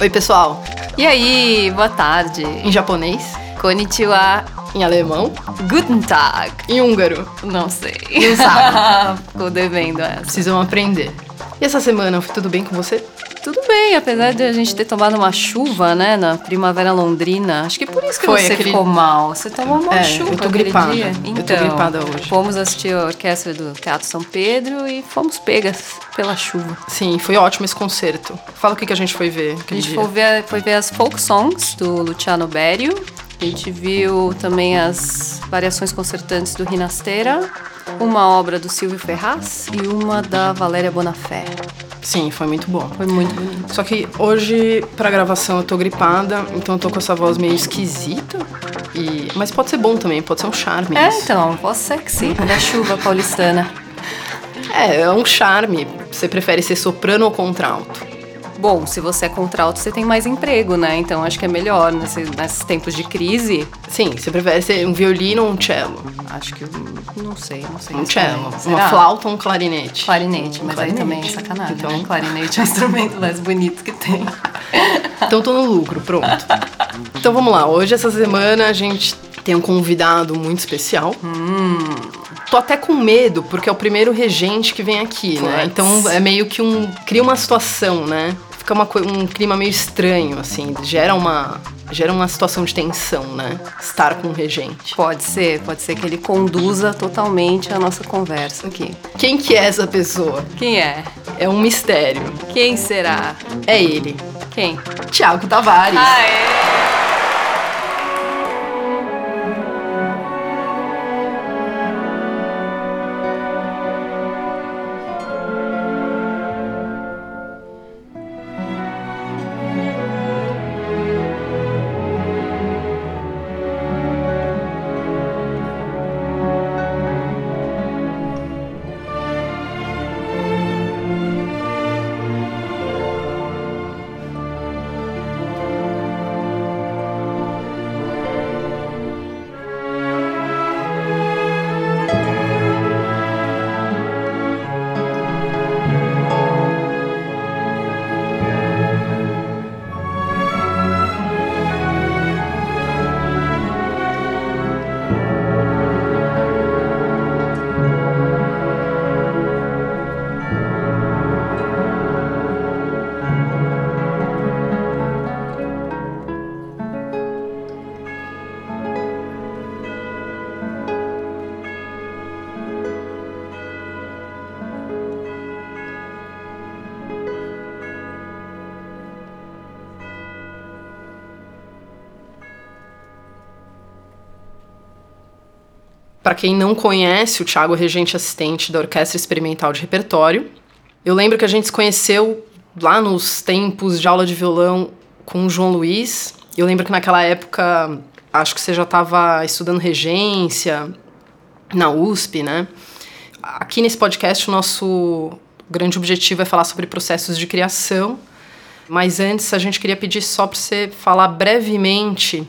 Oi, pessoal. E aí, boa tarde. Em japonês, Konnichiwa. em alemão, Guten Tag. em húngaro. Não sei. Não sabe. Ficou devendo essa. Precisam aprender. E essa semana, foi tudo bem com você? Tudo bem, apesar de a gente ter tomado uma chuva, né, na primavera londrina. Acho que por isso que Foi, você aquele- ficou mal. Você tomou uma É, chuva eu tô gripada. dia. Eu tô Então, gripada hoje. Fomos assistir a orquestra do Teatro São Pedro e fomos pegas pela chuva. Sim, foi ótimo esse concerto. Fala o que, que a gente foi ver A gente foi ver, foi ver as folk songs do Luciano Berio. A gente viu também as variações concertantes do Rinastera, uma obra do Silvio Ferraz e uma da Valéria Bonafé. Sim, foi muito bom. Foi muito bonito. Só que hoje, pra gravação, eu tô gripada, então eu tô com essa voz meio esquisita. E... Mas pode ser bom também, pode ser um charme. É, isso. então, voz sexy da chuva paulistana. É, é um charme. Você prefere ser soprano ou contralto? Bom, se você é contralto, você tem mais emprego, né? Então acho que é melhor nesse- nesses tempos de crise. Sim, você prefere ser um violino ou um cello? Acho que. Não sei, não sei. Um cello. Uma flauta ou um clarinete? Clarinete, mas Clarinete. aí também é sacanagem. Então- né? Clarinete é o instrumento mais bonito que tem. Então tô no lucro, pronto. Então vamos lá, hoje essa semana a gente tem um convidado muito especial. Tô até com medo, porque é o primeiro regente que vem aqui, né? Puts. Então é meio que um. cria uma situação, né? Fica uma, um clima meio estranho, assim, gera uma. gera uma situação de tensão, né? Estar com um regente. Pode ser, pode ser que ele conduza totalmente a nossa conversa aqui. Quem que é essa pessoa? Quem é? É um mistério. Quem será? É ele, Quem? Tiago Tavares. Aê! Para quem não conhece, o Thiago regente assistente da Orquestra Experimental de Repertório. Eu lembro que a gente se conheceu lá nos tempos de aula de violão com o João Luiz. Eu lembro que naquela época, acho que você já estava estudando regência na USP, né? Aqui nesse podcast, o nosso grande objetivo é falar sobre processos de criação. Mas antes, a gente queria pedir só para você falar brevemente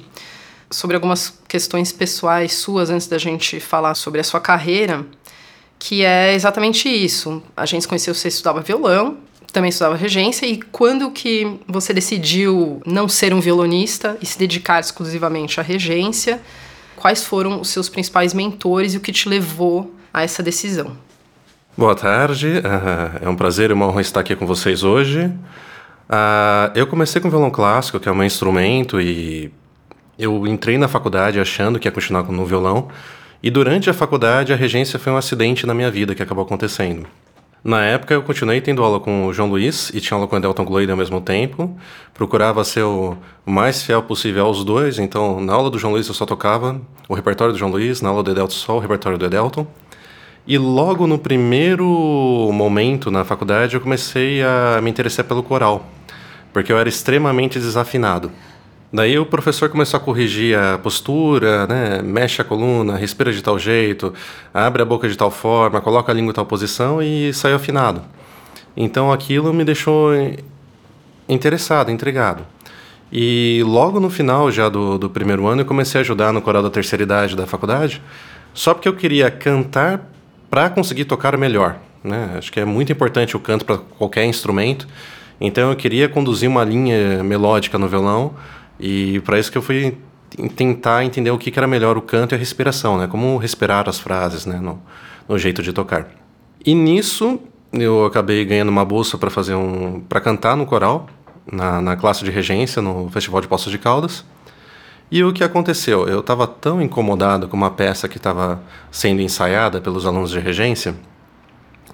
sobre algumas questões pessoais suas antes da gente falar sobre a sua carreira, que é exatamente isso. A gente conheceu, você estudava violão, também estudava regência, e quando que você decidiu não ser um violonista e se dedicar exclusivamente à regência? Quais foram os seus principais mentores e o que te levou a essa decisão? Boa tarde, é um prazer e uma honra estar aqui com vocês hoje. Ah, eu comecei com violão clássico, que é meu instrumento, e eu entrei na faculdade achando que ia continuar no violão, e durante a faculdade a regência foi um acidente na minha vida que acabou acontecendo. Na época eu continuei tendo aula com o João Luiz e tinha aula com o Edelton Gloide ao mesmo tempo. Procurava ser o mais fiel possível aos dois, então na aula do João Luiz eu só tocava o repertório do João Luiz, na aula do Edelton só o repertório do Edelton. E logo no primeiro momento na faculdade eu comecei a me interessar pelo coral, porque eu era extremamente desafinado. Daí o professor começou a corrigir a postura, né? Mexe a coluna, respira de tal jeito, abre a boca de tal forma, coloca a língua em tal posição e saiu afinado. Então aquilo me deixou interessado, intrigado. E logo no final já do, do primeiro ano eu comecei a ajudar no coral da terceira idade da faculdade, só porque eu queria cantar para conseguir tocar melhor. Né? Acho que é muito importante o canto para qualquer instrumento. Então eu queria conduzir uma linha melódica no violão e para isso que eu fui tentar entender o que, que era melhor o canto e a respiração, né? Como respirar as frases, né? No, no jeito de tocar. E nisso eu acabei ganhando uma bolsa para fazer um para cantar no coral na, na classe de regência no Festival de Poços de Caldas. E o que aconteceu? Eu estava tão incomodado com uma peça que estava sendo ensaiada pelos alunos de regência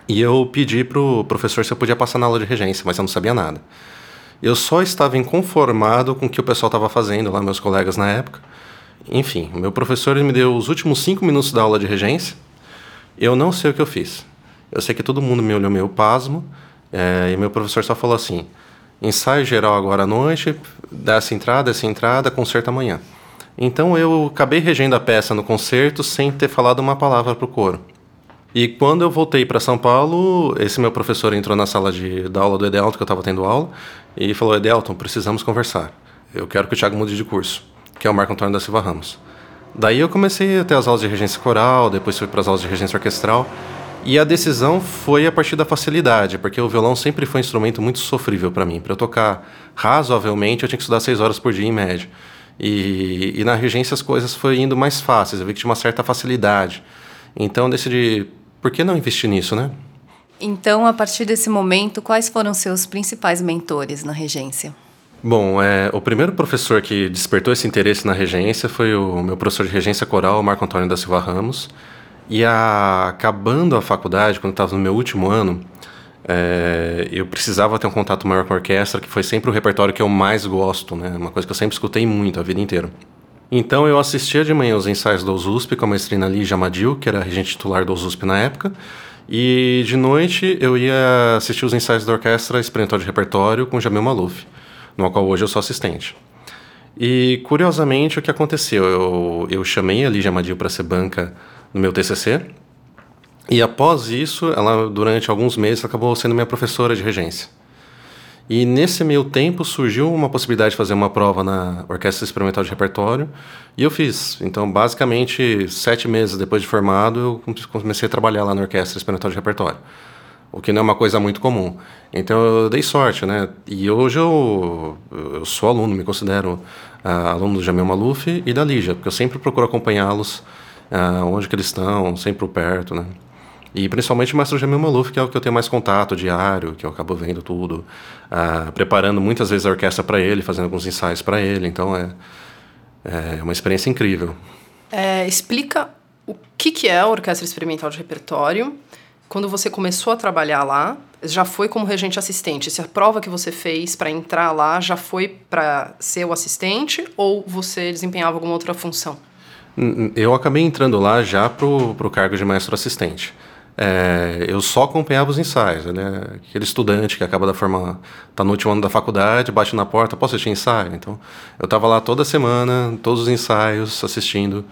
e eu pedi para o professor se eu podia passar na aula de regência, mas eu não sabia nada. Eu só estava inconformado com o que o pessoal estava fazendo lá, meus colegas na época. Enfim, meu professor me deu os últimos cinco minutos da aula de regência. Eu não sei o que eu fiz. Eu sei que todo mundo me olhou meio pasmo é, e meu professor só falou assim: ensaio geral agora à noite, dessa entrada, essa entrada, concerto amanhã. Então eu acabei regendo a peça no concerto sem ter falado uma palavra para o coro. E quando eu voltei para São Paulo, esse meu professor entrou na sala de, da aula do Edelton, que eu estava tendo aula, e falou: Edelton, precisamos conversar. Eu quero que o Thiago mude de curso, que é o Marco Antônio da Silva Ramos. Daí eu comecei a ter as aulas de regência coral, depois fui para as aulas de regência orquestral. E a decisão foi a partir da facilidade, porque o violão sempre foi um instrumento muito sofrível para mim. Para eu tocar razoavelmente, eu tinha que estudar seis horas por dia em média. E, e na regência as coisas foram indo mais fáceis, eu vi que tinha uma certa facilidade. Então eu decidi, por que não investir nisso, né? Então, a partir desse momento, quais foram seus principais mentores na regência? Bom, é, o primeiro professor que despertou esse interesse na regência foi o meu professor de regência coral, Marco Antônio da Silva Ramos. E a, acabando a faculdade, quando estava no meu último ano, é, eu precisava ter um contato maior com a orquestra, que foi sempre o repertório que eu mais gosto, né? Uma coisa que eu sempre escutei muito a vida inteira. Então eu assistia de manhã os ensaios do USP com a maestrina Lígia Amadil, que era regente titular do USP na época, e de noite eu ia assistir os ensaios da orquestra experimental de repertório com Jamil Maluf, no qual hoje eu sou assistente. E curiosamente o que aconteceu, eu, eu chamei a Lígia Amadil para ser banca no meu TCC, e após isso, ela durante alguns meses acabou sendo minha professora de regência. E nesse meio tempo surgiu uma possibilidade de fazer uma prova na Orquestra Experimental de Repertório e eu fiz. Então, basicamente, sete meses depois de formado, eu comecei a trabalhar lá na Orquestra Experimental de Repertório, o que não é uma coisa muito comum. Então, eu dei sorte, né? E hoje eu, eu sou aluno, me considero uh, aluno do Jamil Maluf e da Lígia, porque eu sempre procuro acompanhá-los uh, onde que eles estão, sempre perto, né? E principalmente o Mestre Jamil Maluf, que é o que eu tenho mais contato diário, que eu acabo vendo tudo, preparando muitas vezes a orquestra para ele, fazendo alguns ensaios para ele. Então é, é uma experiência incrível. É, explica o que, que é a Orquestra Experimental de Repertório. Quando você começou a trabalhar lá, já foi como regente assistente? Se a prova que você fez para entrar lá já foi para ser o assistente ou você desempenhava alguma outra função? Eu acabei entrando lá já para o cargo de maestro assistente. É, eu só acompanhava os ensaios, né? Aquele estudante que acaba da forma, tá no último ano da faculdade, bate na porta, posso assistir ensaio? Então, eu estava lá toda semana, todos os ensaios, assistindo.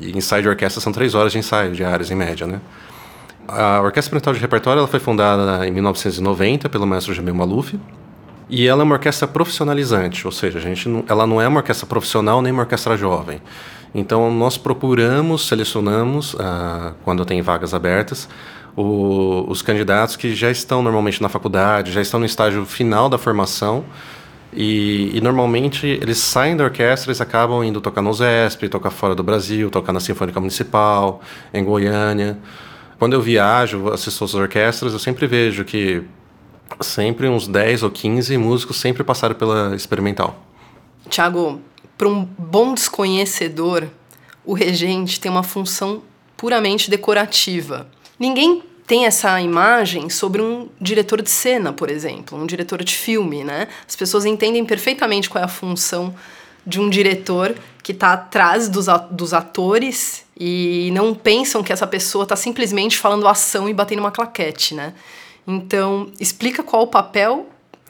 E ensaio de orquestra são três horas de ensaio diários, em média, né? A Orquestra Experimental de Repertório ela foi fundada em 1990 pelo mestre Jamil Maluf. E ela é uma orquestra profissionalizante, ou seja, a gente não, ela não é uma orquestra profissional nem uma orquestra jovem. Então, nós procuramos, selecionamos, ah, quando tem vagas abertas, o, os candidatos que já estão normalmente na faculdade, já estão no estágio final da formação, e, e, normalmente eles saem da orquestra, eles acabam indo tocar no ZESP, tocar fora do Brasil, tocar na Sinfônica Municipal, em Goiânia. Quando eu viajo, assisto às orquestras, eu sempre vejo que sempre uns 10 ou 15 músicos sempre passaram pela experimental. Tiago, para um bom desconhecedor, o regente tem uma função puramente decorativa. Ninguém tem essa imagem sobre um diretor de cena, por exemplo, um diretor de filme, né? As pessoas entendem perfeitamente qual é a função de um diretor que está atrás dos, atores e não pensam que essa pessoa está simplesmente falando ação e batendo uma claquete, né? Então, explica qual o papel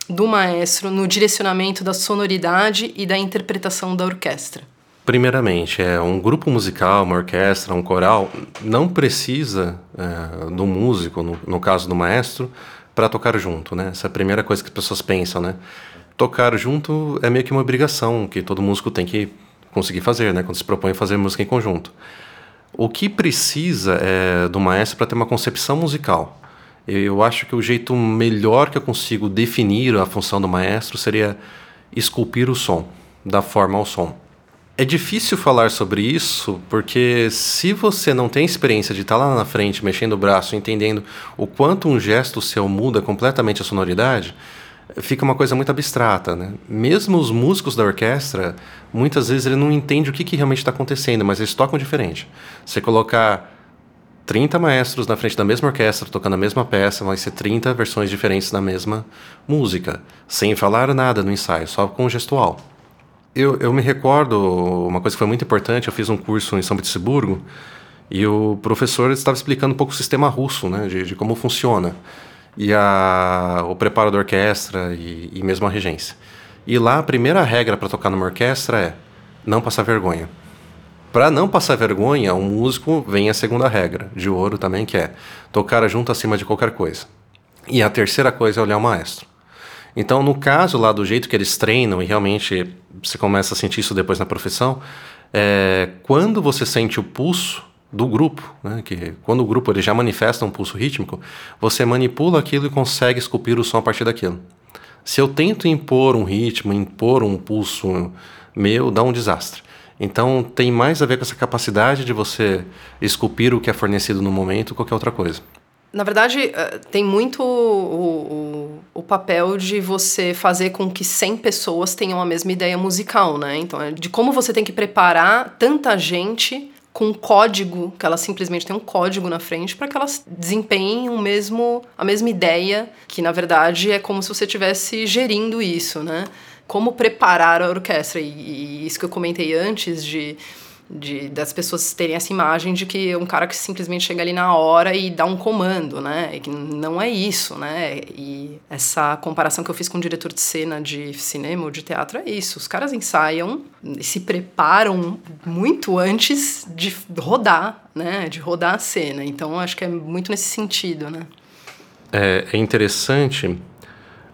do maestro no direcionamento da sonoridade e da interpretação da orquestra? Primeiramente, é um grupo musical, uma orquestra, um coral, não precisa é, do músico, no, no caso do maestro, para tocar junto, né? Essa é a primeira coisa que as pessoas pensam, né? Tocar junto é meio que uma obrigação que todo músico tem que conseguir fazer, né? Quando se propõe a fazer música em conjunto. O que precisa é do maestro para ter uma concepção musical Eu acho que o jeito melhor que eu consigo definir a função do maestro seria esculpir o som, dar forma ao som. É difícil falar sobre isso porque se você não tem experiência de estar lá na frente, mexendo o braço, entendendo o quanto um gesto seu muda completamente a sonoridade, fica uma coisa muito abstrata, né? Mesmo os músicos da orquestra, muitas vezes ele não entende o que, que realmente está acontecendo, mas eles tocam diferente. Você colocar 30 maestros na frente da mesma orquestra tocando a mesma peça, vai ser 30 versões diferentes da mesma música, sem falar nada no ensaio, só com gestual. Eu, eu me recordo uma coisa que foi muito importante. Eu fiz um curso em São Petersburgo e o professor estava explicando um pouco o sistema russo, né, de, de como funciona e a, o preparo da orquestra e, e mesmo a regência. E lá a primeira regra para tocar numa orquestra é não passar vergonha. Para não passar vergonha, um músico vem a segunda regra, de ouro também, que é tocar junto acima de qualquer coisa. E a terceira coisa é olhar o maestro. Então, no caso lá do jeito que eles treinam, e realmente você começa a sentir isso depois na profissão, é, quando você sente o pulso do grupo, né, que quando o grupo ele já manifesta um pulso rítmico, você manipula aquilo e consegue esculpir o som a partir daquilo. Se eu tento impor um ritmo, impor um pulso meu, dá um desastre. Então tem mais a ver com essa capacidade de você esculpir o que é fornecido no momento, qualquer outra coisa. Na verdade, eh, tem muito o, o, o, papel de você fazer com que 100 pessoas tenham a mesma ideia musical, né? Então, é de como você tem que preparar tanta gente com um código, que elas simplesmente têm um código na frente para que elas desempenhem o mesmo, a mesma ideia, que na verdade é como se você estivesse gerindo isso, né? Como preparar a orquestra. E, e isso que eu comentei antes de de, das pessoas terem essa imagem de que é um cara que simplesmente chega ali na hora e dá um comando, né? E que não é isso, né? E essa comparação que eu fiz com o diretor de cena de cinema ou de teatro é isso. Os caras ensaiam e se preparam muito antes de rodar, né? De rodar a cena. Então, acho que é muito nesse sentido, né? É, é interessante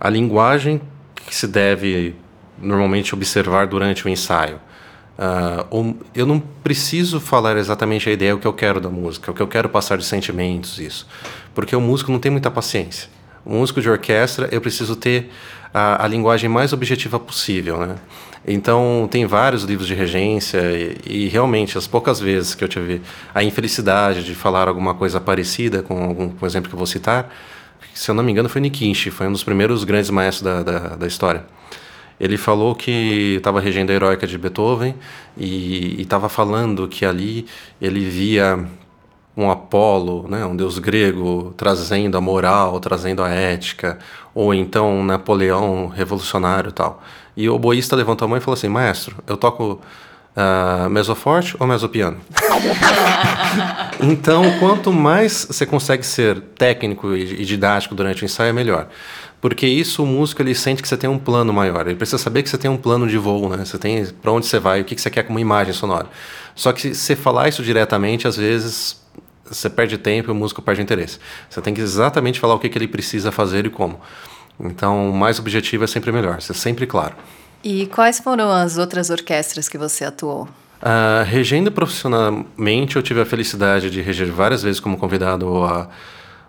a linguagem que se deve normalmente observar durante o ensaio. Uh, eu não preciso falar exatamente a ideia, o que eu quero da música, o que eu quero passar de sentimentos, isso. Porque o músico não tem muita paciência. O músico de orquestra, eu preciso ter a, a linguagem mais objetiva possível, né? Então, tem vários livros de regência e, e, realmente, as poucas vezes que eu tive a infelicidade de falar alguma coisa parecida com algum com exemplo que eu vou citar, se eu não me engano, foi Nikishi, foi um dos primeiros grandes maestros da, da, da história. Ele falou que estava regendo a heróica de Beethoven e estava falando que ali ele via um Apolo, né, um deus grego, trazendo a moral, trazendo a ética, ou então um Napoleão revolucionário tal. E o oboísta levantou a mão e falou assim: Maestro, eu toco uh, mesoforte ou mesopiano? então, quanto mais você consegue ser técnico e didático durante o ensaio, é melhor. Porque isso o músico ele sente que você tem um plano maior. Ele precisa saber que você tem um plano de voo, né? Você tem para onde você vai, o que, que você quer como imagem sonora. Só que se você falar isso diretamente, às vezes você perde tempo e o músico perde interesse. Você tem que exatamente falar o que, que ele precisa fazer e como. Então, mais objetivo é sempre melhor, ser sempre claro. E quais foram as outras orquestras que você atuou? Uh, regendo profissionalmente, eu tive a felicidade de reger várias vezes como convidado a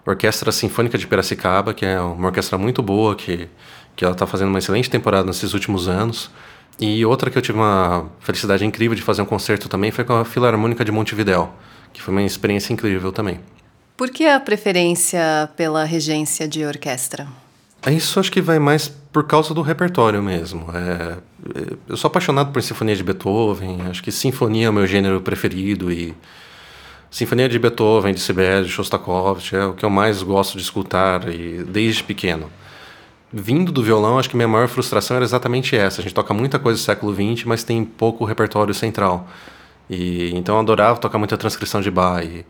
Orquestra Sinfônica de Piracicaba, que é uma orquestra muito boa, que, que ela está fazendo uma excelente temporada nesses últimos anos. E outra que eu tive uma felicidade incrível de fazer um concerto também foi com a Filarmônica de Montevidéu, que foi uma experiência incrível também. Por que a preferência pela regência de orquestra? Isso acho que vai mais por causa do repertório mesmo. É, eu sou apaixonado por sinfonia de Beethoven, acho que sinfonia é o meu gênero preferido e Sinfonia de Beethoven, de Sibelius, de Shostakovich, é o que eu mais gosto de escutar e desde pequeno. Vindo do violão, acho que minha maior frustração era exatamente essa. A gente toca muita coisa do século XX, mas tem pouco repertório central. E então eu adorava tocar muita transcrição de Bach. E,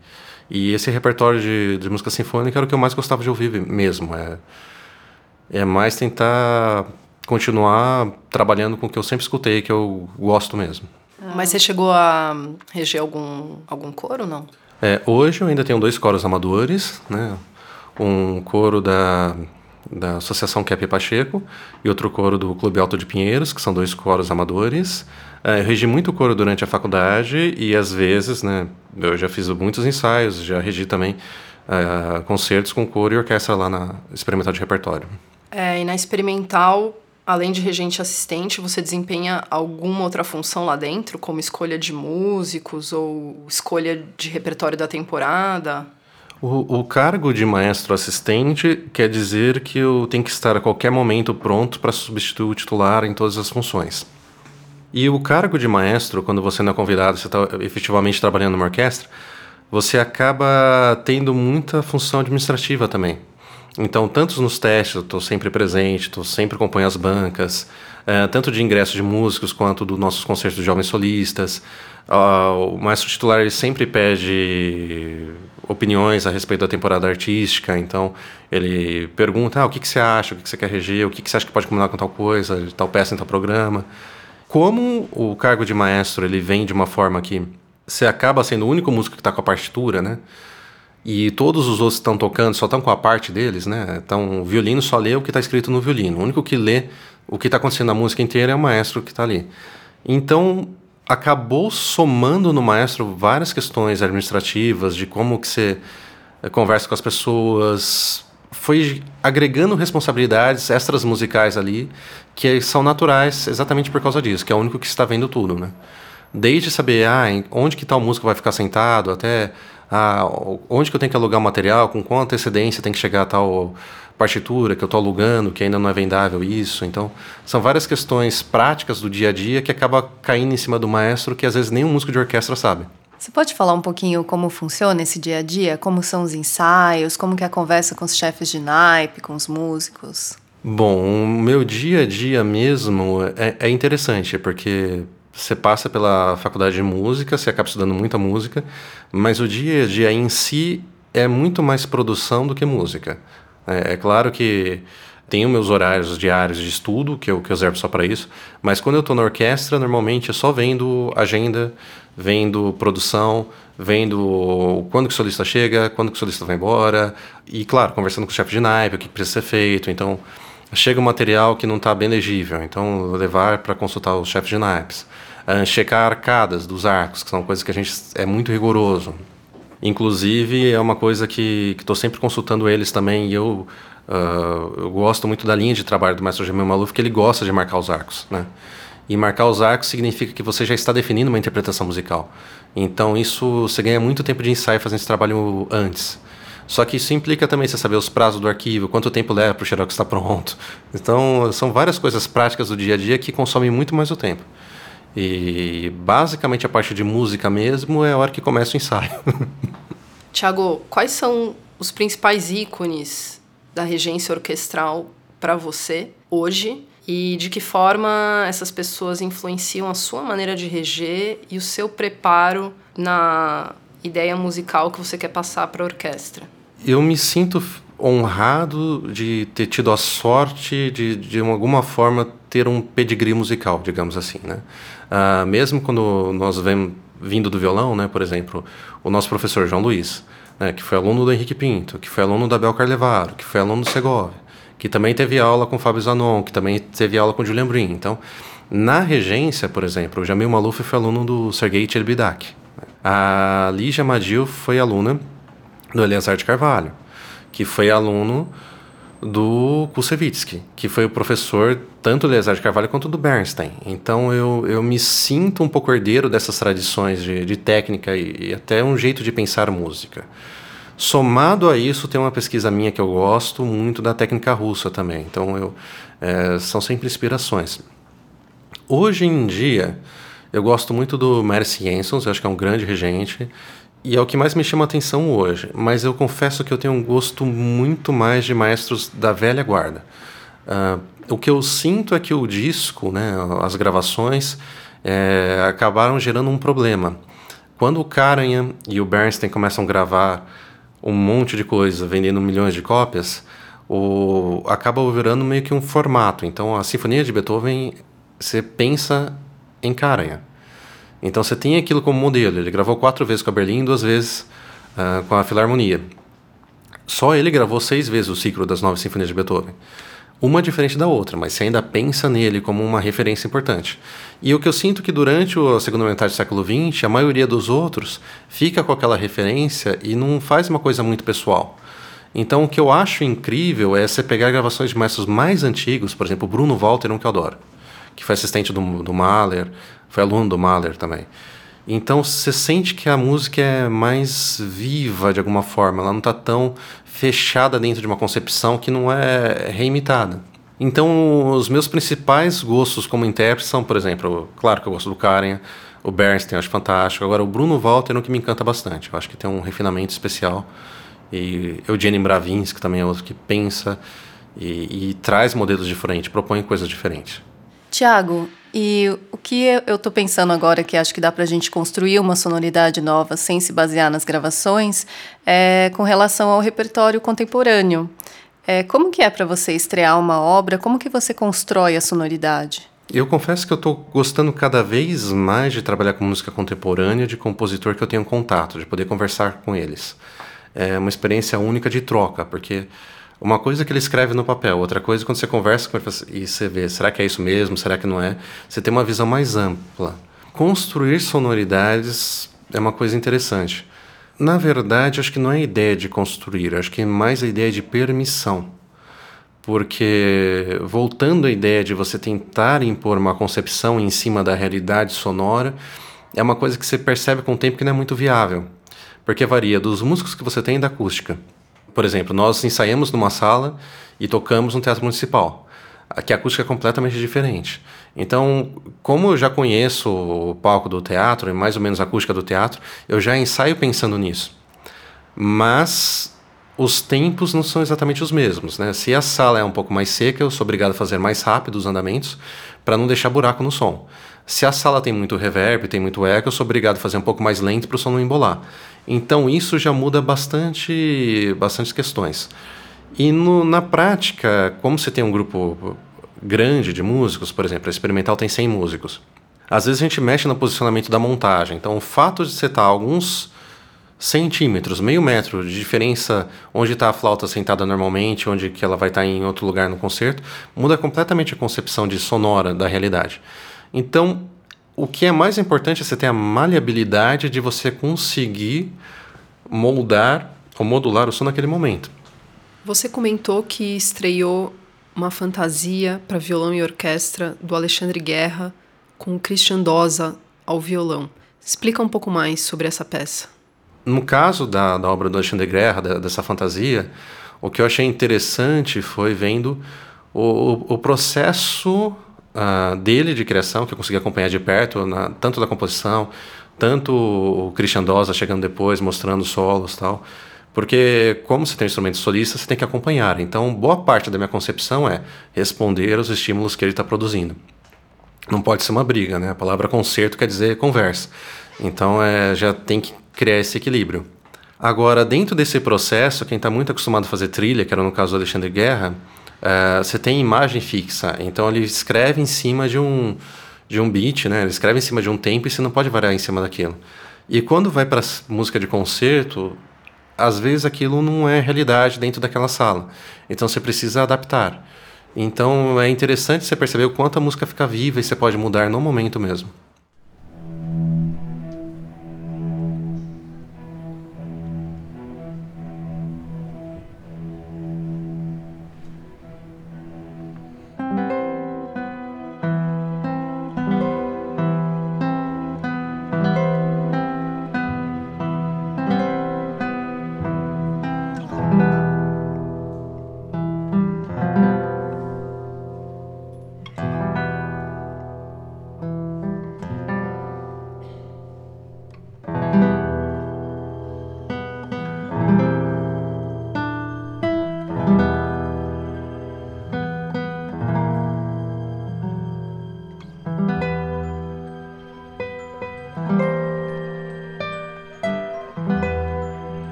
e esse repertório de, de, música sinfônica era o que eu mais gostava de ouvir mesmo. É, é mais tentar continuar trabalhando com o que eu sempre escutei, que eu gosto mesmo. Mas você chegou a reger algum, algum coro, não? É, hoje eu ainda tenho dois coros amadores, né? Um coro da, da Associação Cap Pacheco e outro coro do Clube Alto de Pinheiros, que são dois coros amadores. É, eu regi muito coro durante a faculdade e às vezes, né, eu já fiz muitos ensaios, já regi também uh, concertos com coro e orquestra lá na experimental de repertório. É, e na experimental, além de regente assistente, você desempenha alguma outra função lá dentro, como escolha de músicos ou escolha de repertório da temporada? O, o, cargo de maestro assistente quer dizer que eu tenho que estar a qualquer momento pronto para substituir o titular em todas as funções. E o cargo de maestro, quando você não é convidado, você está efetivamente trabalhando numa orquestra, você acaba tendo muita função administrativa também. Então, tanto nos testes, eu estou sempre presente, estou sempre acompanhando as bancas, uh, tanto de ingressos de músicos quanto dos nossos concertos de jovens solistas. Uh, o maestro titular ele sempre pede opiniões a respeito da temporada artística, então ele pergunta ah, o que, que você acha, o que, que você quer reger, o que, que você acha que pode combinar com tal coisa, tal peça em tal programa. Como o cargo de maestro ele vem de uma forma que você acaba sendo o único músico que está com a partitura, né? E todos os outros estão tocando, só estão com a parte deles, né? Então, o violino só lê o que está escrito no violino. O único que lê o que está acontecendo na música inteira é o maestro que está ali. Então, acabou somando no maestro várias questões administrativas de como que você eh, conversa com as pessoas, foi agregando responsabilidades extras musicais ali que são naturais exatamente por causa disso, que é o único que está vendo tudo, né? Desde saber ah, onde que tal músico vai ficar sentado, até ah, onde que eu tenho que alugar o material, com qual antecedência tem que chegar a tal partitura que eu estou alugando, que ainda não é vendável isso. Então, são várias questões práticas do dia a dia que acaba caindo em cima do maestro que às vezes nem músico de orquestra sabe. Você pode falar um pouquinho como funciona esse dia a dia? Como são os ensaios? Como que é a conversa com os chefes de naipe, com os músicos? Bom, o meu dia a dia mesmo é, é interessante, porque você passa pela faculdade de música, você acaba estudando muita música, mas o dia a dia em si é muito mais produção do que música. É, é claro que tenho meus horários diários de estudo, que eu, que eu reservo só para isso, mas quando eu estou na orquestra, normalmente é só vendo agenda, vendo produção, vendo quando que o solista chega, quando que o solista vai embora, e claro, conversando com o chefe de naipe, o que precisa ser feito, então chega um material que não está bem legível, então levar para consultar os chefes de naipes uh, checar arcadas dos arcos, que são coisas que a gente é muito rigoroso. Inclusive, é uma coisa que estou sempre consultando eles também, e eu, uh, eu gosto muito da linha de trabalho do mestre Jamil Maluf, que ele gosta de marcar os arcos, né? E marcar os arcos significa que você já está definindo uma interpretação musical. Então, isso você ganha muito tempo de ensaio fazendo esse trabalho antes. Só que isso implica também você saber os prazos do arquivo, quanto tempo leva para o xerox estar pronto. Então, são várias coisas práticas do dia a dia que consomem muito mais o tempo. E basicamente a parte de música mesmo é a hora que começa o ensaio. Tiago, quais são os principais ícones da regência orquestral para você hoje? E de que forma essas pessoas influenciam a sua maneira de reger e o seu preparo na ideia musical que você quer passar para a orquestra? Eu me sinto honrado de ter tido a sorte de, de alguma forma, ter um pedigree musical, digamos assim, né? Uh, mesmo quando nós vemos vindo do violão, né, por exemplo, o nosso professor João Luiz, né, que foi aluno do Henrique Pinto, que foi aluno da Bel Carlevaro, que foi aluno do Segovia, que também teve aula com Fábio Zanon, que também teve aula com Julian Brin. Então, na regência, por exemplo, o Jamil Maluf foi aluno do Sergei Tcherbidak. A Lígia Madil foi aluna do Eleazar de Carvalho, que foi aluno do Kusevitsky, que foi o professor tanto do Eleazar de Carvalho quanto do Bernstein. Então eu, eu me sinto um pouco herdeiro dessas tradições de, de técnica e, e, até um jeito de pensar música. Somado a isso, tem uma pesquisa minha que eu gosto muito da técnica russa também. Então eu, é, são sempre inspirações. Hoje em dia, eu gosto muito do Mercy Jensons, eu acho que é um grande regente. E é o que mais me chama atenção hoje, mas eu confesso que eu tenho um gosto muito mais de maestros da velha guarda. Uh, o que eu sinto é que o disco, né, as gravações, é, acabaram gerando um problema. Quando o Karajan e o Bernstein começam a gravar um monte de coisa, vendendo milhões de cópias, o, acaba virando meio que um formato. Então, a Sinfonia de Beethoven, você pensa em Karajan. Então você tem aquilo como modelo. Ele gravou quatro vezes com a Berlim, duas vezes uh, com a Filarmonia. Só ele gravou seis vezes o ciclo das nove sinfonias de Beethoven. uma diferente da outra, mas você ainda pensa nele como uma referência importante. E o que eu sinto que durante a segunda metade do século XX, a maioria dos outros fica com aquela referência e não faz uma coisa muito pessoal. Então, o que eu acho incrível é você pegar gravações de maestros mais antigos, por exemplo, Bruno Walter, um que eu adoro, que foi assistente do, do Mahler, foi aluno do Mahler também. Então, você sente que a música é mais viva de alguma forma, ela não está tão fechada dentro de uma concepção que não é reimitada. Então, os meus principais gostos como intérprete são, por exemplo, claro que eu gosto do Karen, o Bernstein eu acho fantástico. Agora, o Bruno Walter é um que me encanta bastante. Eu acho que tem um refinamento especial. E Eugênio Bravinsky também é outro que pensa e, e traz modelos diferentes, propõe coisas diferentes. Tiago, e o que eu estou pensando agora, que acho que dá para a gente construir uma sonoridade nova sem se basear nas gravações, é com relação ao repertório contemporâneo. É, como que é para você estrear uma obra? Como que você constrói a sonoridade? Eu confesso que eu estou gostando cada vez mais de trabalhar com música contemporânea, de compositor que eu tenho contato, de poder conversar com eles é uma experiência única de troca, porque uma coisa que ele escreve no papel, outra coisa quando você conversa com ele e você vê, será que é isso mesmo, será que não é? Você tem uma visão mais ampla. Construir sonoridades é uma coisa interessante. Na verdade, acho que não é a ideia de construir, acho que é mais a ideia de permissão. Porque, voltando à ideia de você tentar impor uma concepção em cima da realidade sonora, é uma coisa que você percebe com o tempo que não é muito viável porque varia dos músicos que você tem e da acústica. Por exemplo, nós ensaiamos numa sala e tocamos no Teatro Municipal. Aqui a acústica é completamente diferente. Então, como eu já conheço o palco do teatro e mais ou menos a acústica do teatro, eu já ensaio pensando nisso. Mas os tempos não são exatamente os mesmos. Né? Se a sala é um pouco mais seca, eu sou obrigado a fazer mais rápido os andamentos para não deixar buraco no som. Se a sala tem muito reverb, tem muito eco, eu sou obrigado a fazer um pouco mais lento para o som não embolar. Então isso já muda bastante, bastante questões. E no, na prática, como você tem um grupo grande de músicos, por exemplo, a experimental tem 100 músicos. Às vezes a gente mexe no posicionamento da montagem. Então o fato de você estar alguns centímetros, meio metro de diferença onde está a flauta sentada normalmente, onde que ela vai estar em outro lugar no concerto, muda completamente a concepção de sonora da realidade. Então, o que é mais importante é você ter a maleabilidade de você conseguir moldar ou modular o som naquele momento. Você comentou que estreou uma fantasia para violão e orquestra do Alexandre Guerra com o Christian Dosa ao violão. Explica um pouco mais sobre essa peça. No caso da, da obra do Alexandre Guerra, da, dessa fantasia, o que eu achei interessante foi vendo o, o processo uh, dele de criação, que eu consegui acompanhar de perto, na, tanto da composição, tanto o Christian Dosa chegando depois, mostrando solos tal. Porque, como você tem um instrumento solista, você tem que acompanhar. Então, boa parte da minha concepção é responder aos estímulos que ele está produzindo. Não pode ser uma briga, né? A palavra concerto quer dizer conversa. Então, é, já tem que criar esse equilíbrio. Agora, dentro desse processo, quem está muito acostumado a fazer trilha, que era no caso do Alexandre Guerra, uh, você tem imagem fixa. Então ele escreve em cima de um, de um beat, né? Ele escreve em cima de um tempo e você não pode variar em cima daquilo. E quando vai para música de concerto, às vezes aquilo não é realidade dentro daquela sala. Então você precisa adaptar. Então é interessante você perceber o quanto a música fica viva e você pode mudar no momento mesmo.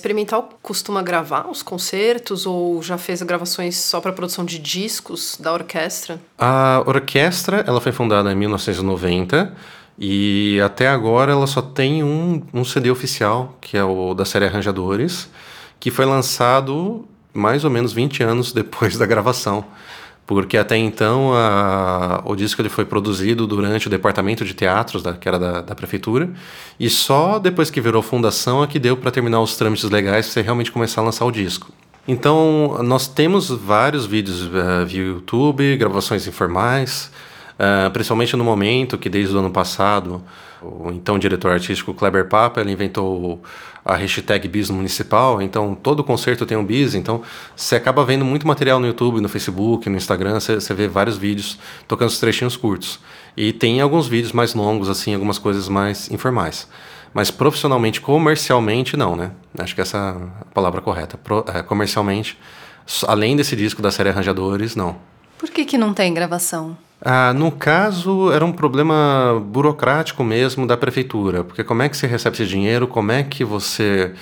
Experimental costuma gravar os concertos ou já fez gravações só para produção de discos da orquestra? A orquestra ela foi fundada em 1990 e até agora ela só tem um, um CD oficial, que é o da série Arranjadores, que foi lançado mais ou menos 20 anos depois da gravação porque até então a, o disco ele foi produzido durante o departamento de teatros, da, que era da, da, prefeitura, e só depois que virou fundação é que deu para terminar os trâmites legais para você realmente começar a lançar o disco. Então, nós temos vários vídeos uh, via YouTube, gravações informais, uh, principalmente no momento que desde o ano passado o então diretor artístico Kleber Papa ele inventou a hashtag bis municipal, então todo concerto tem um bis, então você acaba vendo muito material no YouTube, no Facebook, no Instagram, você, vê vários vídeos tocando os trechinhos curtos. E tem alguns vídeos mais longos, assim, algumas coisas mais informais. Mas profissionalmente, comercialmente, não, né? Acho que essa é a palavra correta. Pro, é, comercialmente, além desse disco da série Arranjadores, não. Por que, que não tem gravação? Ah, no caso, era um problema burocrático mesmo da prefeitura, porque como é que você recebe esse dinheiro, como é que você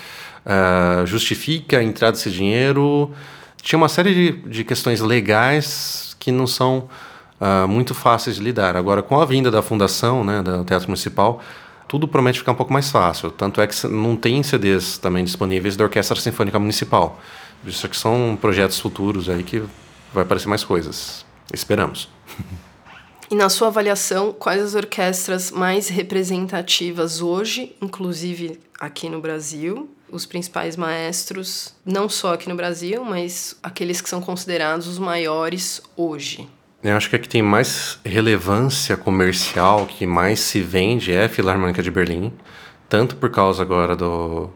uh, justifica a entrada desse dinheiro. Tinha uma série de, de questões legais que não são uh, muito fáceis de lidar. Agora, com a vinda da fundação, né, do Teatro Municipal, tudo promete ficar um pouco mais fácil. Tanto é que não tem CDs também disponíveis da Orquestra Sinfônica Municipal. Isso que são projetos futuros aí que vai aparecer mais coisas. Esperamos. E na sua avaliação, quais as orquestras mais representativas hoje, inclusive aqui no Brasil? Os principais maestros, não só aqui no Brasil, mas aqueles que são considerados os maiores hoje. Eu acho que a que tem mais relevância comercial, que mais se vende, é a Filarmônica de Berlim. Tanto por causa agora do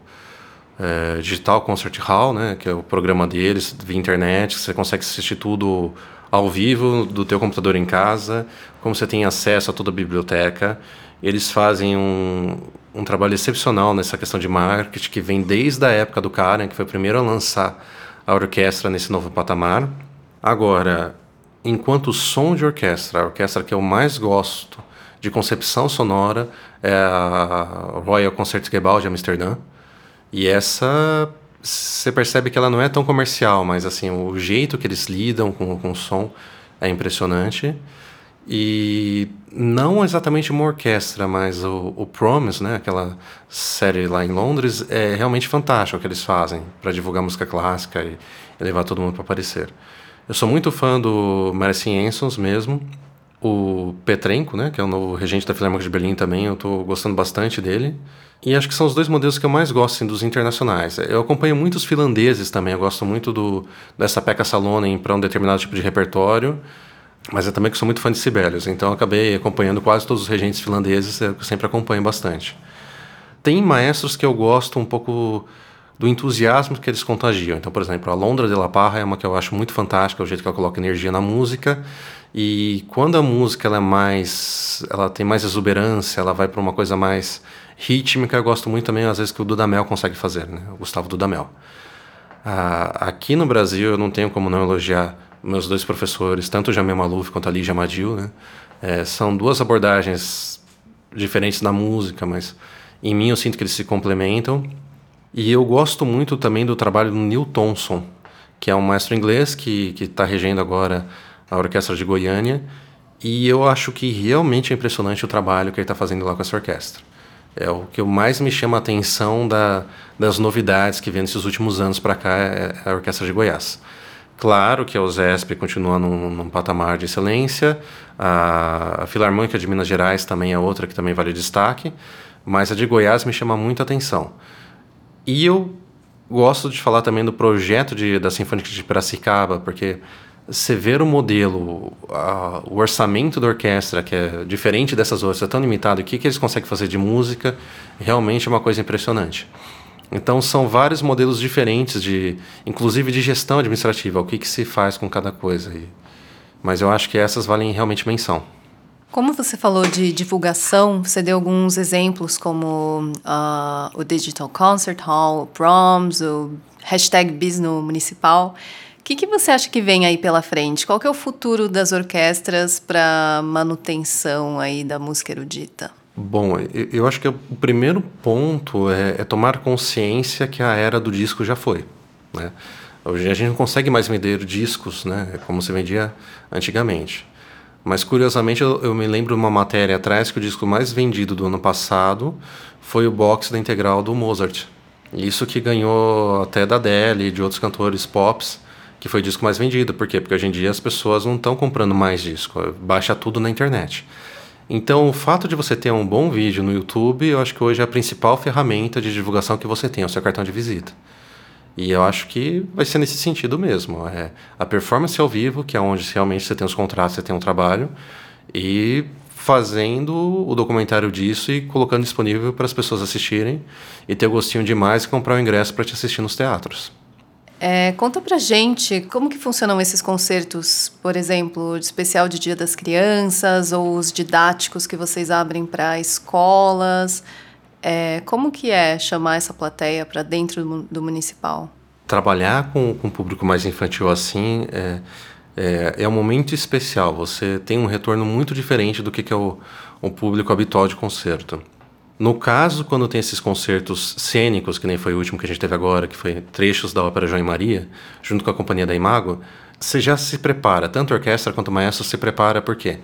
é, Digital Concert Hall, né, que é o programa deles, via internet, você consegue assistir tudo ao vivo do teu computador em casa, como você tem acesso a toda a biblioteca. Eles fazem um, um trabalho excepcional nessa questão de marketing, que vem desde a época do Karen, que foi o primeiro a lançar a orquestra nesse novo patamar. Agora, enquanto som de orquestra, a orquestra que eu mais gosto de concepção sonora é a Royal Concertgebouw de Amsterdã. E essa você percebe que ela não é tão comercial, mas assim, o jeito que eles lidam com, com o som é impressionante. E não exatamente uma orquestra, mas o, o Promise, né, aquela série lá em Londres, é realmente fantástico o que eles fazem para divulgar música clássica e, e levar todo mundo para aparecer. Eu sou muito fã do Marcin Ensons mesmo. O Petrenko, né, que é o novo regente da Filarmônica de Berlim também, eu estou gostando bastante dele. E acho que são os dois modelos que eu mais gosto assim, dos internacionais. Eu acompanho muitos finlandeses também, eu gosto muito do, dessa Pekka Salonen para um determinado tipo de repertório, mas eu também que sou muito fã de Sibelius, então acabei acompanhando quase todos os regentes finlandeses, eu sempre acompanho bastante. Tem maestros que eu gosto um pouco do entusiasmo que eles contagiam. Então, por exemplo, a Londra de La Parra é uma que eu acho muito fantástica, o jeito que ela coloca energia na música. E quando a música ela é mais, ela tem mais exuberância, ela vai para uma coisa mais rítmica, eu gosto muito também, às vezes, que o Dudamel consegue fazer, né? O Gustavo Dudamel. Ah, aqui no Brasil, eu não tenho como não elogiar meus dois professores, tanto o Jamil Maluf quanto a Lígia Madil, né? É, são duas abordagens diferentes na música, mas em mim eu sinto que eles se complementam. E eu gosto muito também do trabalho do Neil Thompson, que é um maestro inglês que está regendo agora a Orquestra de Goiânia. E eu acho que realmente é impressionante o trabalho que ele está fazendo lá com essa orquestra. É o que mais me chama a atenção da, das novidades que vem nesses últimos anos para cá é a Orquestra de Goiás. Claro que a USESP continua num, num patamar de excelência, a, a, Filarmônica de Minas Gerais também é outra que também vale destaque, mas a de Goiás me chama muita atenção. E eu gosto de falar também do projeto de, da Sinfônica de Piracicaba, porque você ver o modelo, a, o orçamento da orquestra, que é diferente dessas outras, é tão limitado, o que, que eles conseguem fazer de música, realmente é uma coisa impressionante. Então são vários modelos diferentes, de, inclusive de gestão administrativa, o que, que se faz com cada coisa. E, mas eu acho que essas valem realmente menção. Como você falou de divulgação, você deu alguns exemplos como uh, o Digital Concert Hall, o Proms, o hashtag Bisno Municipal. O que, que você acha que vem aí pela frente? Qual que é o futuro das orquestras para manutenção aí da música erudita? Bom, eu acho que o primeiro ponto é, é tomar consciência que a era do disco já foi. Né? Hoje a gente não consegue mais vender discos, né, como se vendia antigamente. Mas curiosamente eu, eu, me lembro de uma matéria atrás que o disco mais vendido do ano passado foi o box da integral do Mozart. Isso que ganhou até da Adele e de outros cantores pops, que foi o disco mais vendido. Por quê? Porque hoje em dia as pessoas não estão comprando mais disco, baixa tudo na internet. Então, o fato de você ter um bom vídeo no YouTube, eu acho que hoje é a principal ferramenta de divulgação que você tem, é o seu cartão de visita. E eu acho que vai ser nesse sentido mesmo. É a performance ao vivo, que é onde realmente você tem os contratos, você tem um trabalho, e fazendo o documentário disso e colocando disponível para as pessoas assistirem e ter o gostinho demais e comprar o ingresso para te assistir nos teatros. É, conta pra gente como que funcionam esses concertos, por exemplo, de especial de Dia das Crianças ou os didáticos que vocês abrem para escolas. É, como que é chamar essa plateia para dentro do, do, municipal? Trabalhar com, um público mais infantil assim é, é, é, um momento especial. Você tem um retorno muito diferente do que, que é o, o público habitual de concerto. No caso, quando tem esses concertos cênicos, que nem foi o último que a gente teve agora, que foi trechos da ópera João e Maria, junto com a companhia da Imago, você já se prepara, tanto a orquestra quanto o maestro se prepara, por quê?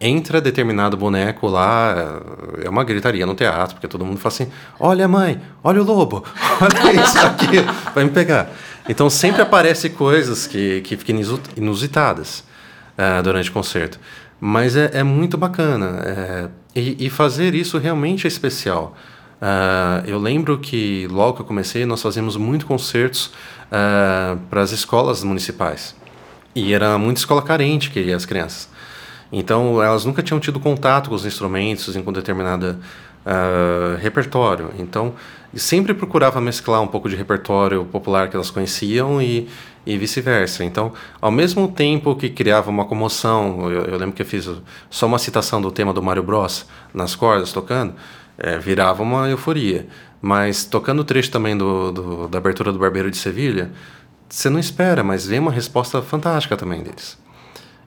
entra determinado boneco lá, é uma gritaria no teatro, porque todo mundo fala assim: olha mãe, olha o lobo, olha isso aqui, vai me pegar. Então sempre aparecem coisas que, que ficam inusitadas uh, durante o concerto. Mas é, é muito bacana. É, e, e, fazer isso realmente é especial. Uh, eu lembro que logo que eu comecei, nós fazíamos muito concertos uh, para as escolas municipais. E era muita escola carente que ia as crianças. Então, elas nunca tinham tido contato com os instrumentos em com determinado uh, repertório. Então, sempre procurava mesclar um pouco de repertório popular que elas conheciam e, e vice-versa. Então, ao mesmo tempo que criava uma comoção, eu, eu, lembro que eu fiz só uma citação do tema do Mario Bros nas cordas, tocando, é, virava uma euforia. Mas tocando o trecho também do, do, da abertura do Barbeiro de Sevilha, você não espera, mas vem uma resposta fantástica também deles.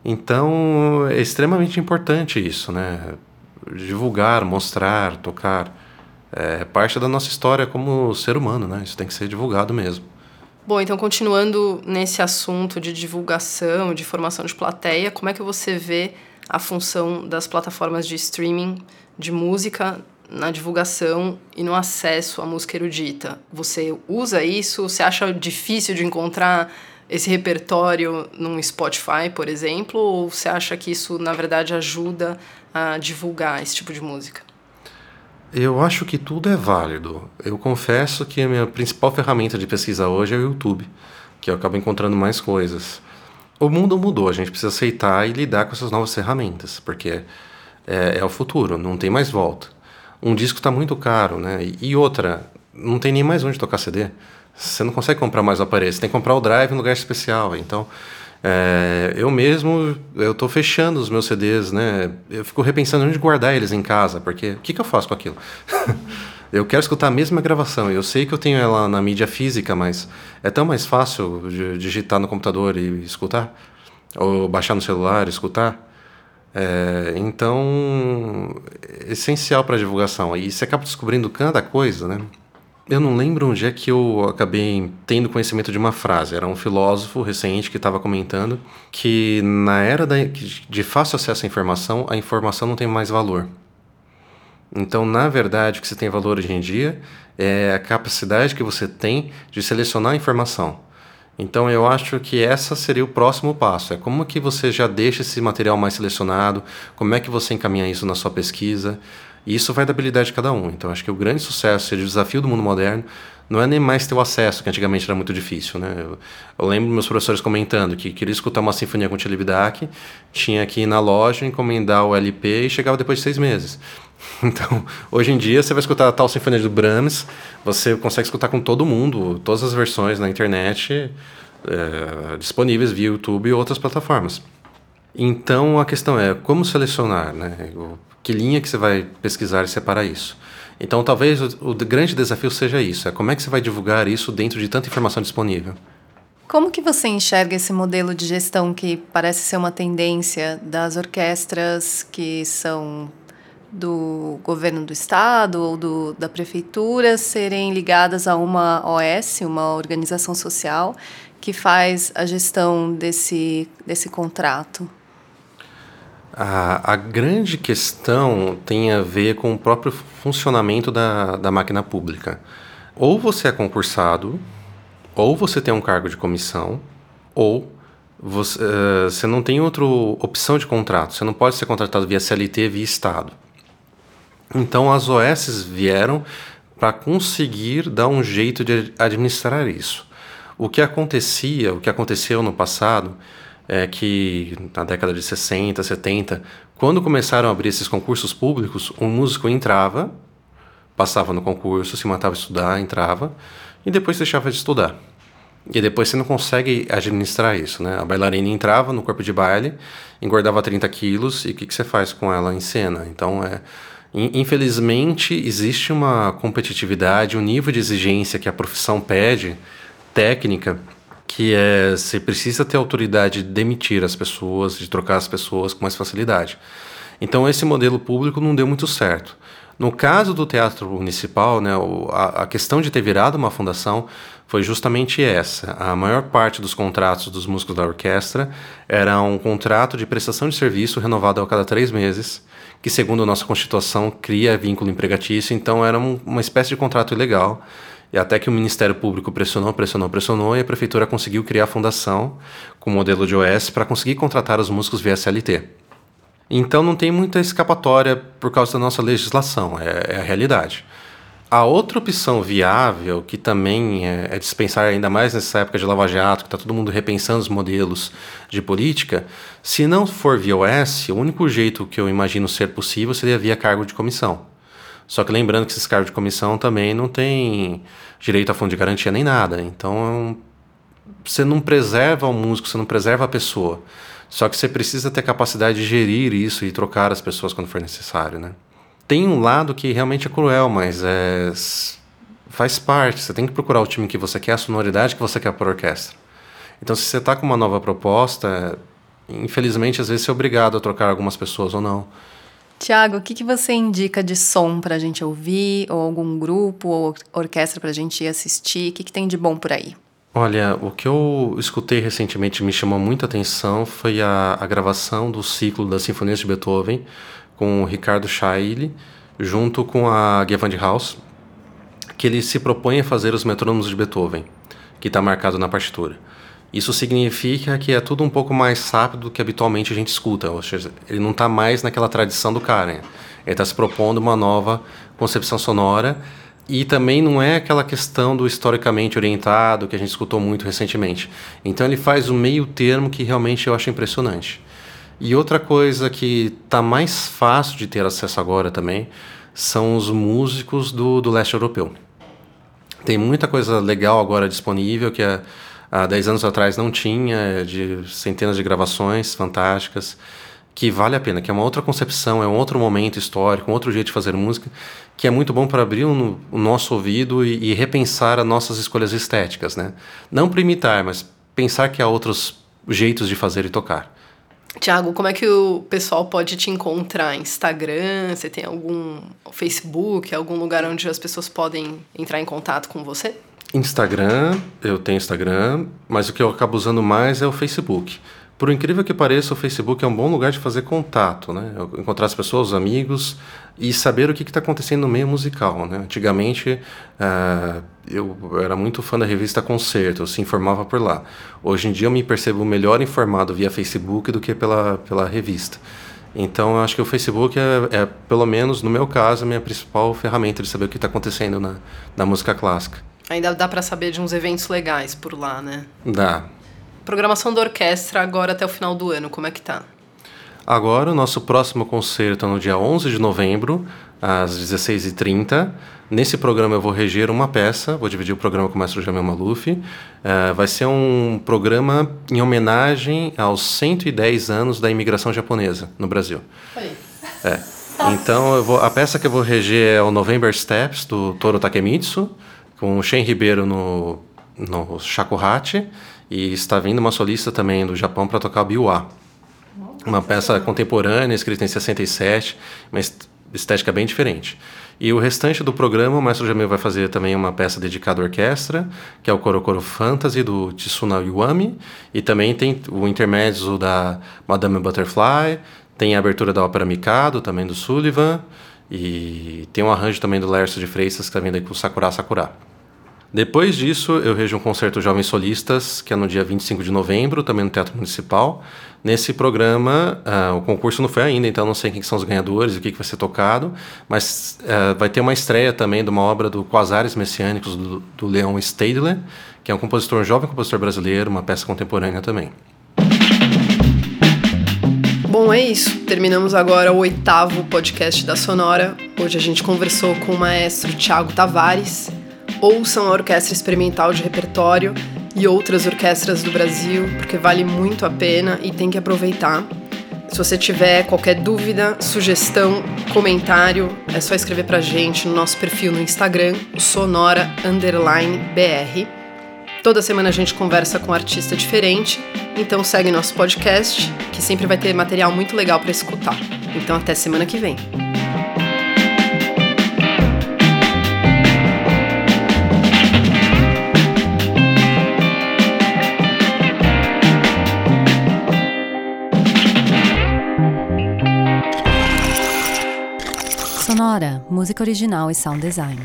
Então é extremamente importante isso, né? Divulgar, mostrar, tocar. É parte da nossa história como ser humano, né? Isso tem que ser divulgado mesmo. Bom, então continuando nesse assunto de divulgação, de formação de plateia, como é que você vê a função das plataformas de streaming de música na divulgação e no acesso à música erudita? Você usa isso? Você acha difícil de encontrar esse repertório num Spotify, por exemplo, ou você acha que isso, na verdade, ajuda a divulgar esse tipo de música? Eu acho que tudo é válido. Eu confesso que a minha principal ferramenta de pesquisa hoje é o YouTube, que eu acabo encontrando mais coisas. O mundo mudou, a gente precisa aceitar e lidar com essas novas ferramentas, porque é, é o futuro, não tem mais volta. Um disco está muito caro, né? E outra, não tem nem mais onde tocar CD. Você não consegue comprar mais o aparelho, você tem que comprar o drive em lugar especial. Então, é, eu mesmo, eu estou fechando os meus CDs, né? Eu fico repensando onde guardar eles em casa, porque o que, que eu faço com aquilo? eu quero escutar a mesma gravação. Eu sei que eu tenho ela na mídia física, mas é tão mais fácil digitar no computador e escutar, ou baixar no celular e escutar. É, então, é essencial para divulgação. E você acaba descobrindo cada coisa, né? Eu não lembro onde é que eu acabei tendo conhecimento de uma frase. Era um filósofo recente que estava comentando que na era da, de fácil acesso à informação, a informação não tem mais valor. Então, na verdade, o que você tem valor hoje em dia é a capacidade que você tem de selecionar a informação. Então, eu acho que essa seria o próximo passo. É como que você já deixa esse material mais selecionado, como é que você encaminha isso na sua pesquisa, e isso vai da habilidade de cada um. Então, acho que o grande sucesso, o desafio do mundo moderno, não é nem mais ter o acesso, que antigamente era muito difícil, né? Eu, eu lembro meus professores comentando que queria escutar uma sinfonia com Tchelibidac, tinha que ir na loja, encomendar o LP e chegava depois de seis meses. Então, hoje em dia, você vai escutar a tal sinfonia do Brahms, você consegue escutar com todo mundo, todas as versões na internet, é, disponíveis via YouTube e outras plataformas. Então, a questão é como selecionar, né? que linha que você vai pesquisar e separar isso. Então, talvez o, o, grande desafio seja isso: é como é que você vai divulgar isso dentro de tanta informação disponível. Como que você enxerga esse modelo de gestão que parece ser uma tendência das orquestras que são do governo do estado ou do, da prefeitura serem ligadas a uma OS, uma organização social, que faz a gestão desse, desse contrato? A, a grande questão tem a ver com o próprio funcionamento da, da máquina pública. Ou você é concursado, ou você tem um cargo de comissão, ou você, uh, você não tem outra opção de contrato. Você não pode ser contratado via CLT, via Estado. Então as OS vieram para conseguir dar um jeito de administrar isso. O que acontecia, o que aconteceu no passado, é que na década de 60, 70, quando começaram a abrir esses concursos públicos, um músico entrava, passava no concurso, se matava a estudar, entrava, e depois deixava de estudar. E depois você não consegue administrar isso, né? A bailarina entrava no corpo de baile, engordava 30 quilos, e o que, que você faz com ela em cena? Então, é, infelizmente, existe uma competitividade, um nível de exigência que a profissão pede, técnica, que é você precisa ter autoridade de demitir as pessoas, de trocar as pessoas com mais facilidade. Então, esse modelo público não deu muito certo. No caso do Teatro Municipal, né, a, questão de ter virado uma fundação foi justamente essa. A maior parte dos contratos dos músicos da orquestra era um contrato de prestação de serviço renovado a cada três meses, que, segundo a nossa Constituição, cria vínculo empregatício, então era um, uma espécie de contrato ilegal. E até que o Ministério Público pressionou, pressionou, pressionou, e a Prefeitura conseguiu criar a fundação com o modelo de OS para conseguir contratar os músicos via CLT. Então não tem muita escapatória por causa da nossa legislação, é, é a realidade. A outra opção viável, que também é, é dispensar ainda mais nessa época de Lava Jato, que está todo mundo repensando os modelos de política, se não for via OS, o único jeito que eu imagino ser possível seria via cargo de comissão. Só que lembrando que esses cargos de comissão também não tem direito a fundo de garantia nem nada. Então você não preserva o músico, você não preserva a pessoa. Só que você precisa ter capacidade de gerir isso e trocar as pessoas quando for necessário, né? Tem um lado que realmente é cruel, mas é faz parte. Você tem que procurar o time que você quer, a sonoridade que você quer para a orquestra. Então, se você está com uma nova proposta, infelizmente, às vezes você é obrigado a trocar algumas pessoas ou não. Tiago, o que, que você indica de som para a gente ouvir, ou algum grupo, ou orquestra para a gente assistir? O que, que tem de bom por aí? Olha, o que eu escutei recentemente me chamou muita atenção foi a, a gravação do ciclo das Sinfonias de Beethoven com o Ricardo Scheile, junto com a Gewandhaus, que ele se propõe a fazer os metrônomos de Beethoven, que está marcado na partitura. Isso significa que é tudo um pouco mais rápido do que habitualmente a gente escuta, ou seja, ele não está mais naquela tradição do cara. Ele está se propondo uma nova concepção sonora e também não é aquela questão do historicamente orientado que a gente escutou muito recentemente. Então ele faz o meio termo que realmente eu acho impressionante. E outra coisa que está mais fácil de ter acesso agora também são os músicos do, do leste europeu. Tem muita coisa legal agora disponível que há 10 anos atrás não tinha, de centenas de gravações fantásticas que vale a pena, que é uma outra concepção, é um outro momento histórico, um outro jeito de fazer música, que é muito bom para abrir o, o nosso ouvido e, e, repensar as nossas escolhas estéticas, né? Não para imitar, mas pensar que há outros jeitos de fazer e tocar. Tiago, como é que o pessoal pode te encontrar? Instagram? Você tem algum Facebook, algum lugar onde as pessoas podem entrar em contato com você? Instagram, eu tenho Instagram, mas o que eu acabo usando mais é o Facebook. Por incrível que pareça, o Facebook é um bom lugar de fazer contato, né? Encontrar as pessoas, os amigos e saber o que está acontecendo no meio musical, né? Antigamente, uh, eu era muito fã da revista Concerto, eu se informava por lá. Hoje em dia eu me percebo melhor informado via Facebook do que pela, pela revista. Então, eu acho que o Facebook é, é, pelo menos no meu caso, a minha principal ferramenta de saber o que está acontecendo na, na música clássica. Ainda dá para saber de uns eventos legais por lá, né? Dá, Programação da orquestra agora até o final do ano, como é que tá? Agora, o nosso próximo concerto é no dia 11 de novembro, às 16h30. Nesse programa eu vou reger uma peça, vou dividir o programa com o mestre Jamel Maluf. Uh, vai ser um programa em homenagem aos 110 anos da imigração japonesa no Brasil. Foi. É. Então, vou, a peça que eu vou reger é o November Steps, do Toro Takemitsu, com o Shen Ribeiro no, no shakuhachi E está vindo uma solista também do Japão para tocar Biwa. Uma peça contemporânea, escrita em 67, mas estética bem diferente. E o restante do programa, o Maestro Jamil vai fazer também uma peça dedicada à orquestra, que é o Korokoro Fantasy, do Tsuna Iwami. E também tem o intermédio da Madame Butterfly, tem a abertura da ópera Mikado, também do Sullivan. E tem um arranjo também do Lércio de Freitas, que está vindo aí com o Sakura Sakura. Depois disso, eu vejo um concerto Jovens Solistas, que é no dia 25 de novembro, também no Teatro Municipal. Nesse programa, uh, o concurso não foi ainda, então não sei quem são os ganhadores e o que, que vai ser tocado, mas uh, vai ter uma estreia também de uma obra do Quasares Messiânicos, do, do Leon Stadler, que é um compositor, um jovem compositor brasileiro, uma peça contemporânea também. Bom, é isso. Terminamos agora o oitavo podcast da Sonora. Hoje a gente conversou com o maestro Tiago Tavares. Ouçam a Orquestra Experimental de Repertório e outras orquestras do Brasil, porque vale muito a pena e tem que aproveitar. Se você tiver qualquer dúvida, sugestão, comentário, é só escrever pra gente no nosso perfil no Instagram, sonora br. Toda semana a gente conversa com um artista diferente, então segue nosso podcast, que sempre vai ter material muito legal para escutar. Então até semana que vem. Sonora, música original e sound design.